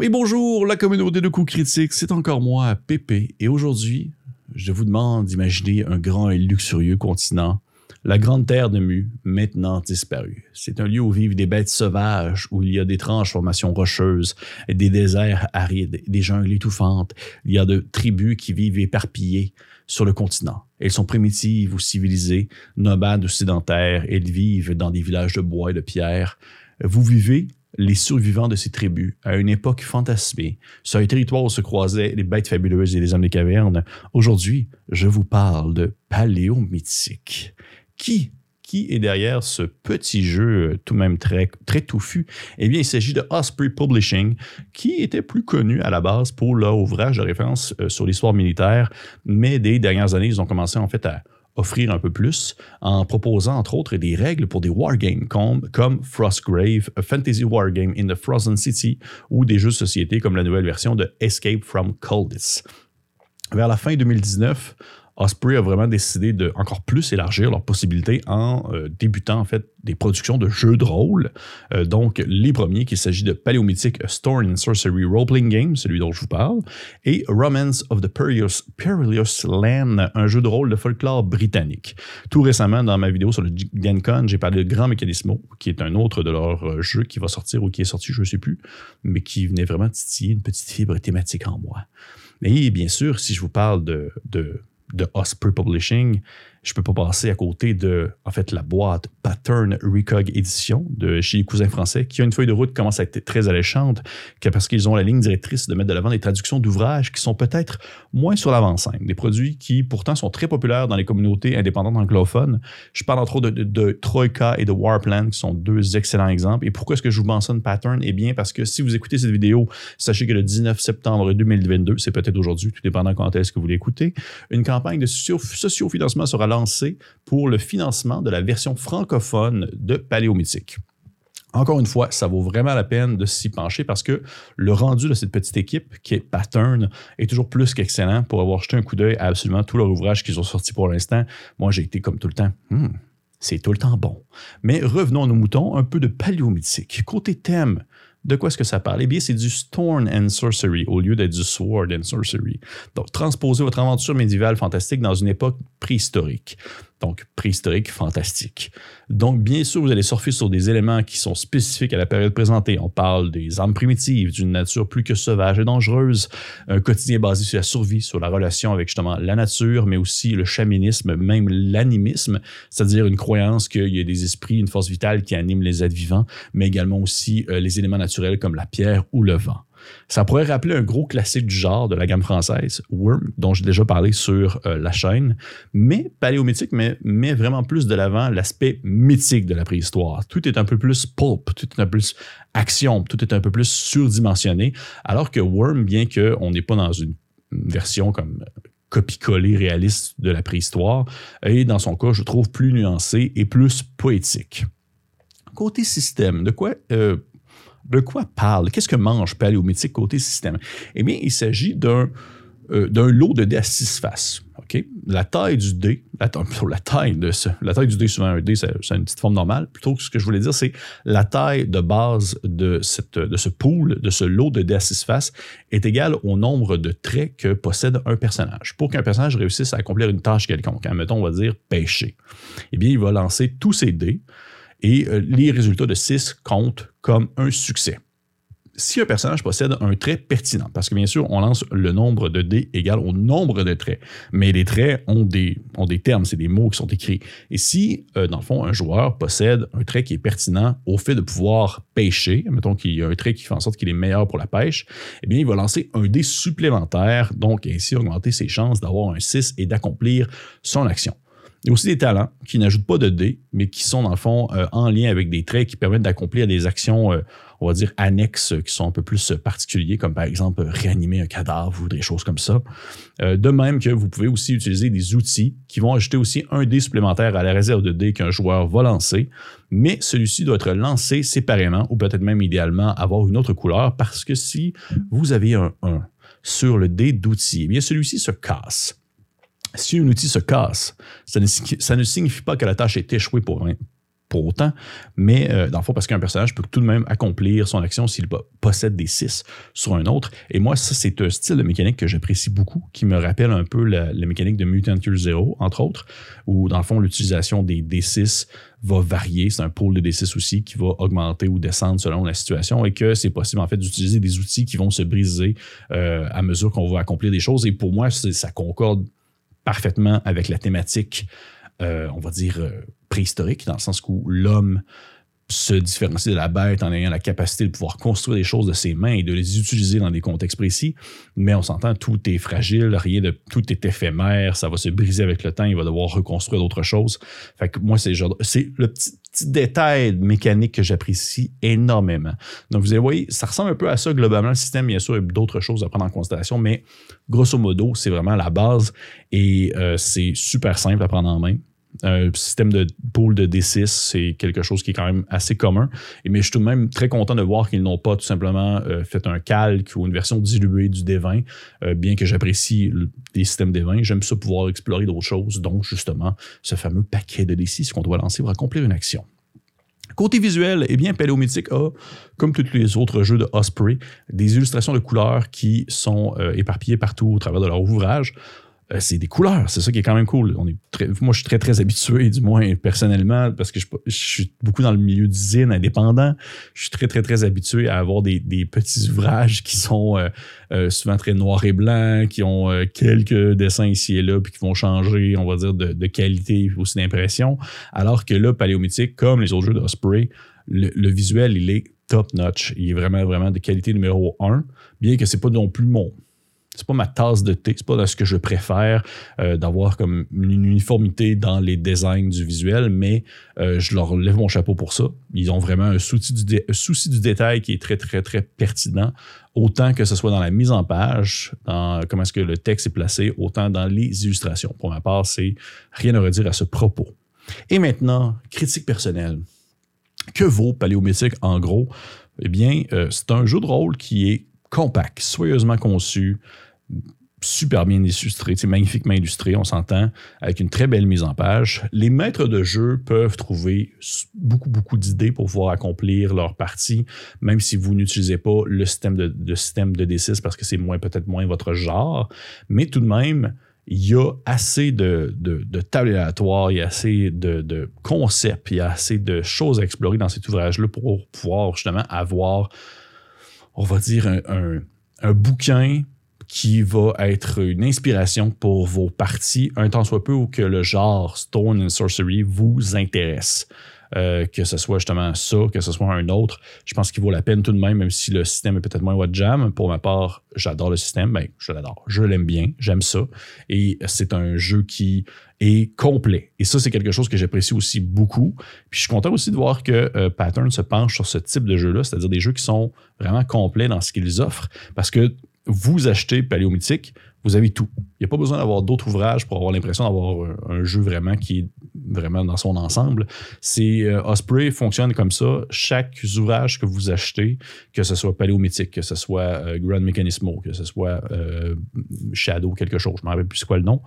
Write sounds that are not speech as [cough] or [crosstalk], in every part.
Oui, bonjour, la communauté de coups critiques, c'est encore moi, Pépé, et aujourd'hui, je vous demande d'imaginer un grand et luxurieux continent, la grande terre de Mu, maintenant disparue. C'est un lieu où vivent des bêtes sauvages, où il y a d'étranges formations rocheuses, des déserts arides, des jungles étouffantes. Il y a de tribus qui vivent éparpillées sur le continent. Elles sont primitives ou civilisées, nomades ou sédentaires. Elles vivent dans des villages de bois et de pierre. Vous vivez les survivants de ces tribus à une époque fantasmée, sur un territoire où se croisaient les bêtes fabuleuses et les hommes des cavernes. Aujourd'hui, je vous parle de paléomythique. Qui qui est derrière ce petit jeu tout de même très, très touffu? Eh bien, il s'agit de Osprey Publishing, qui était plus connu à la base pour leur ouvrage de référence euh, sur l'histoire militaire, mais des dernières années, ils ont commencé en fait à offrir un peu plus en proposant entre autres des règles pour des wargames comme, comme Frostgrave, a Fantasy Wargame in the Frozen City ou des jeux de société comme la nouvelle version de Escape from Coldis. Vers la fin 2019, Osprey a vraiment décidé de encore plus élargir leurs possibilités en euh, débutant en fait des productions de jeux de rôle. Euh, donc les premiers, qu'il s'agit de Paléomythic Storm and Sorcery Role-Playing Game, celui dont je vous parle, et Romance of the Perilous, Perilous Land, un jeu de rôle de folklore britannique. Tout récemment, dans ma vidéo sur le GenCon, j'ai parlé de Grand Mechanismo, qui est un autre de leurs euh, jeux qui va sortir ou qui est sorti, je ne sais plus, mais qui venait vraiment titiller une petite fibre thématique en moi. Mais bien sûr, si je vous parle de de Osprey Publishing, je peux pas passer à côté de, en fait, la boîte Pattern Recog Edition de chez les cousins français, qui a une feuille de route qui commence à être très alléchante, parce qu'ils ont la ligne directrice de mettre de l'avant des traductions d'ouvrages qui sont peut-être moins sur l'avant-scène, des produits qui pourtant sont très populaires dans les communautés indépendantes anglophones. Je parle entre autres de, Troika et de Warplan, qui sont deux excellents exemples. Et pourquoi est-ce que je vous mentionne Pattern? Eh bien, parce que si vous écoutez cette vidéo, sachez que le 19 septembre 2022, c'est peut-être aujourd'hui, tout dépendant quand est-ce que vous l'écoutez, une campagne de sociofinancement sera lancée pour le financement de la version francophone de Paléomythique. Encore une fois, ça vaut vraiment la peine de s'y pencher parce que le rendu de cette petite équipe, qui est Pattern, est toujours plus qu'excellent pour avoir jeté un coup d'œil à absolument tous leurs ouvrages qu'ils ont sortis pour l'instant. Moi, j'ai été comme tout le temps, hmm, c'est tout le temps bon. Mais revenons à nos moutons, un peu de paléomythique. Côté thème, de quoi est-ce que ça parle? Eh bien, c'est du Storm and Sorcery au lieu d'être du Sword and Sorcery. Donc, transposer votre aventure médiévale fantastique dans une époque préhistorique donc préhistorique, fantastique. Donc, bien sûr, vous allez surfer sur des éléments qui sont spécifiques à la période présentée. On parle des armes primitives, d'une nature plus que sauvage et dangereuse, un quotidien basé sur la survie, sur la relation avec justement la nature, mais aussi le chamanisme, même l'animisme, c'est-à-dire une croyance qu'il y a des esprits, une force vitale qui anime les êtres vivants, mais également aussi euh, les éléments naturels comme la pierre ou le vent. Ça pourrait rappeler un gros classique du genre de la gamme française, Worm, dont j'ai déjà parlé sur euh, la chaîne, mais paléomythique met, met vraiment plus de l'avant l'aspect mythique de la préhistoire. Tout est un peu plus pulp, tout est un peu plus action, tout est un peu plus surdimensionné, alors que Worm, bien qu'on n'est pas dans une version comme copie-collée réaliste de la préhistoire, est dans son cas, je trouve, plus nuancé et plus poétique. Côté système, de quoi euh, de quoi parle? Qu'est-ce que mange Paléomythique côté système? Eh bien, il s'agit d'un euh, lot de dés à six faces. La taille du dé, la, [laughs] taille la taille du dé, souvent un dé, c'est une petite forme normale. Plutôt que ce que je voulais dire, c'est la taille de base de ce pool, de ce lot de dés à six faces, est égale au nombre de traits que possède un personnage. Pour qu'un personnage réussisse à accomplir une tâche quelconque, hein, mettons, on va dire pêcher, eh bien, il va lancer tous ses dés et euh, les résultats de 6 comptent comme un succès. Si un personnage possède un trait pertinent, parce que bien sûr, on lance le nombre de dés égal au nombre de traits, mais les traits ont des, ont des termes, c'est des mots qui sont écrits. Et si, euh, dans le fond, un joueur possède un trait qui est pertinent au fait de pouvoir pêcher, mettons qu'il y a un trait qui fait en sorte qu'il est meilleur pour la pêche, eh bien, il va lancer un dé supplémentaire, donc ainsi augmenter ses chances d'avoir un 6 et d'accomplir son action. Il y a aussi des talents qui n'ajoutent pas de dés, mais qui sont dans le fond euh, en lien avec des traits qui permettent d'accomplir des actions, euh, on va dire, annexes qui sont un peu plus particuliers, comme par exemple réanimer un cadavre ou des choses comme ça. Euh, de même que vous pouvez aussi utiliser des outils qui vont ajouter aussi un dé supplémentaire à la réserve de dés qu'un joueur va lancer, mais celui-ci doit être lancé séparément ou peut-être même idéalement avoir une autre couleur parce que si vous avez un 1 sur le dé d'outils, eh bien celui-ci se casse si un outil se casse, ça ne, signifie pas que la tâche est échouée pour, pour autant, mais euh, dans le fond, parce qu'un personnage peut tout de même accomplir son action s'il possède des 6 sur un autre. Et moi, ça, c'est un style de mécanique que j'apprécie beaucoup, qui me rappelle un peu la, mécanique de Mutant Year Zero, entre autres, où dans le fond, l'utilisation des D6 va varier. C'est un pôle de D6 aussi qui va augmenter ou descendre selon la situation et que c'est possible en fait d'utiliser des outils qui vont se briser euh, à mesure qu'on va accomplir des choses. Et pour moi, ça concorde parfaitement avec la thématique euh, on va dire, euh, préhistorique, dans le sens où l'homme se différencie de la bête en ayant la capacité de pouvoir construire des choses de ses mains et de les utiliser dans des contextes précis. Mais on s'entend, tout est fragile, rien de tout est éphémère, ça va se briser avec le temps, il va devoir reconstruire d'autres choses. Fait que moi, c'est le petit, détail mécanique que j'apprécie énormément. Donc, vous voyez, ça ressemble un peu à ça globalement. Le système, bien sûr, il y a d'autres choses à prendre en considération, mais grosso modo, c'est vraiment la base et euh, c'est super simple à prendre en main. Un système de pool de D6, c'est quelque chose qui est quand même assez commun. Mais je suis tout de même très content de voir qu'ils n'ont pas tout simplement euh, fait un calque ou une version diluée du D20, euh, bien que j'apprécie les systèmes D20. J'aime ça pouvoir explorer d'autres choses, donc justement ce fameux paquet de D6 qu'on doit lancer pour accomplir une action. Côté visuel, eh bien, Paléomythique a, comme tous les autres jeux de Osprey, des illustrations de couleurs qui sont euh, éparpillées partout au travers de leur ouvrage. Euh, c'est des couleurs. C'est ça qui est quand même cool. On est moi, je suis très, très habitué, du moins personnellement, parce que je, suis beaucoup dans le milieu d'usine indépendant. Je suis très, très, très habitué à avoir des, petits ouvrages qui sont euh, euh, souvent très noirs et blancs, qui ont quelques dessins ici et là, puis qui vont changer, on va dire, de, qualité aussi d'impression. Alors que là, Paléomythique, comme les autres jeux d'Osprey, le, le visuel, il est top notch. Il est vraiment, vraiment de qualité numéro un, bien que c'est pas non plus mon c'est pas ma tasse de thé, c'est pas ce que je préfère euh, d'avoir comme une uniformité dans les designs du visuel, mais euh, je leur lève mon chapeau pour ça. Ils ont vraiment un souci, du détail qui est très, très, très pertinent, autant que ce soit dans la mise en page, dans comment est-ce que le texte est placé, autant dans les illustrations. Pour ma part, c'est rien à redire à ce propos. Et maintenant, critique personnelle. Que vaut Paléomythique en gros? Eh bien, euh, c'est un jeu de rôle qui est compact, soyeusement conçu, super bien illustré, magnifiquement illustré, on s'entend, avec une très belle mise en page. Les maîtres de jeu peuvent trouver beaucoup, beaucoup d'idées pour pouvoir accomplir leur partie, même si vous n'utilisez pas le système de, système de D6 parce que c'est moins peut-être moins votre genre. Mais tout de même, il y a assez de, de, tables aléatoires, il y a assez de, concepts, il y a assez de choses à explorer dans cet ouvrage-là pour pouvoir justement avoir, on va dire, un, un bouquin qui va être une inspiration pour vos parties, un temps soit peu où que le genre Stone and Sorcery vous intéresse. Euh, que ce soit justement ça, que ce soit un autre, je pense qu'il vaut la peine tout de même, même si le système est peut-être moins votre jam. Pour ma part, j'adore le système, ben, je l'adore, je l'aime bien, j'aime ça. Et c'est un jeu qui est complet. Et ça, c'est quelque chose que j'apprécie aussi beaucoup. Puis je suis content aussi de voir que euh, Pattern se penche sur ce type de jeu-là, c'est-à-dire des jeux qui sont vraiment complets dans ce qu'ils offrent, parce que vous achetez Paléomythique, vous avez tout. Il n'y a pas besoin d'avoir d'autres ouvrages pour avoir l'impression d'avoir un, jeu vraiment qui est vraiment dans son ensemble. C'est euh, Osprey fonctionne comme ça. Chaque ouvrage que vous achetez, que ce soit Paléomythique, que ce soit euh, Grand Mechanismo, que ce soit euh, Shadow quelque chose, je ne me rappelle plus c'est quoi le nom,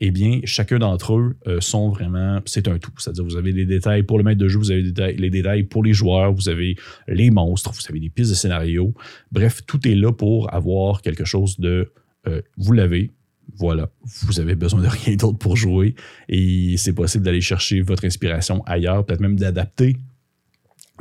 eh bien, chacun d'entre eux euh, sont vraiment, c'est un tout. C'est-à-dire, vous avez les détails pour le maître de jeu, vous avez les détails pour les joueurs, vous avez les monstres, vous avez des pistes de scénario. Bref, tout est là pour avoir quelque chose de, euh, vous l'avez, voilà, vous avez besoin de [laughs] rien d'autre pour jouer et c'est possible d'aller chercher votre inspiration ailleurs, peut-être même d'adapter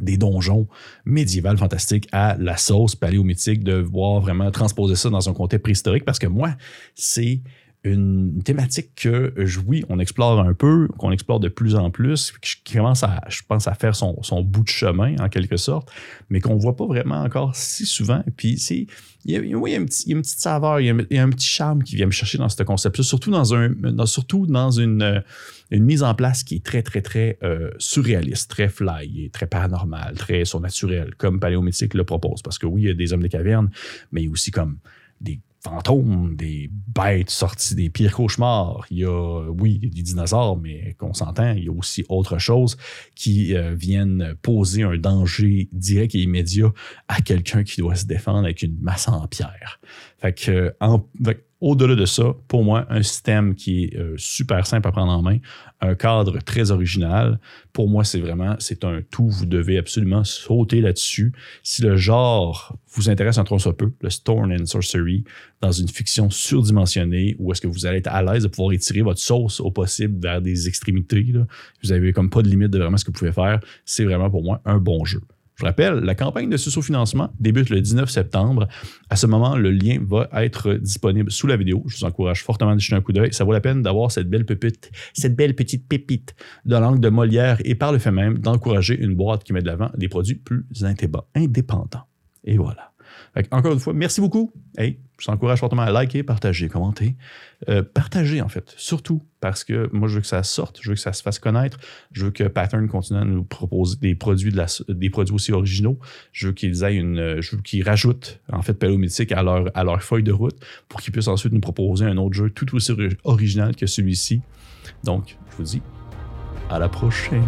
des donjons médiévals fantastiques à la sauce paléomythique, de voir vraiment transposer ça dans un contexte préhistorique parce que moi, c'est une thématique que, oui, on explore un peu, qu'on explore de plus en plus, qui commence à, je pense, à faire son, bout de chemin, en quelque sorte, mais qu'on ne voit pas vraiment encore si souvent. Puis, c'est, il y, a, oui, il y a, une petite saveur, il y, a, un petit charme qui vient me chercher dans ce concept-là, surtout dans, un, surtout dans une, une mise en place qui est très, très, très euh, surréaliste, très fly, très paranormal, très surnaturel, comme Paléomythique le propose. Parce que oui, il y a des hommes de caverne, mais aussi comme des fantômes, des bêtes sorties des pires cauchemars. Il y a, oui, des dinosaures, mais qu'on s'entend, il y a aussi autre chose qui euh, viennent poser un danger direct et immédiat à quelqu'un qui doit se défendre avec une masse en pierre. Fait que, Au-delà de ça, pour moi, un système qui est euh, super simple à prendre en main, un cadre très original, pour moi, c'est vraiment, c'est un tout. Vous devez absolument sauter là-dessus. Si le genre vous intéresse un soit peu, le Stone and Sorcery, dans une fiction surdimensionnée, où est-ce que vous allez être à l'aise de pouvoir étirer votre sauce au possible vers des extrémités, vous avez comme pas de limite de vraiment ce que vous pouvez faire, c'est vraiment pour moi un bon jeu. Je rappelle, la campagne de sous-financement débute le 19 septembre. À ce moment, le lien va être disponible sous la vidéo. Je vous encourage fortement de jeter un coup d'œil. Ça vaut la peine d'avoir cette belle pépite, cette belle petite pépite de langue de Molière et par le fait même d'encourager une boîte qui met de l'avant des produits plus indépendants. Et voilà encore une fois, merci beaucoup. Hey, je vous encourage fortement à liker, partager, commenter. Euh, partager, en fait, surtout parce que moi, je veux que ça sorte, je veux que ça se fasse connaître, je veux que Pattern continue à nous proposer des produits, des produits aussi originaux. Je veux qu'ils aient une. Je veux qu'ils rajoutent, en fait, Palo Mythique à leur, à leur feuille de route pour qu'ils puissent ensuite nous proposer un autre jeu tout aussi original que celui-ci. Donc, je vous dis à la prochaine.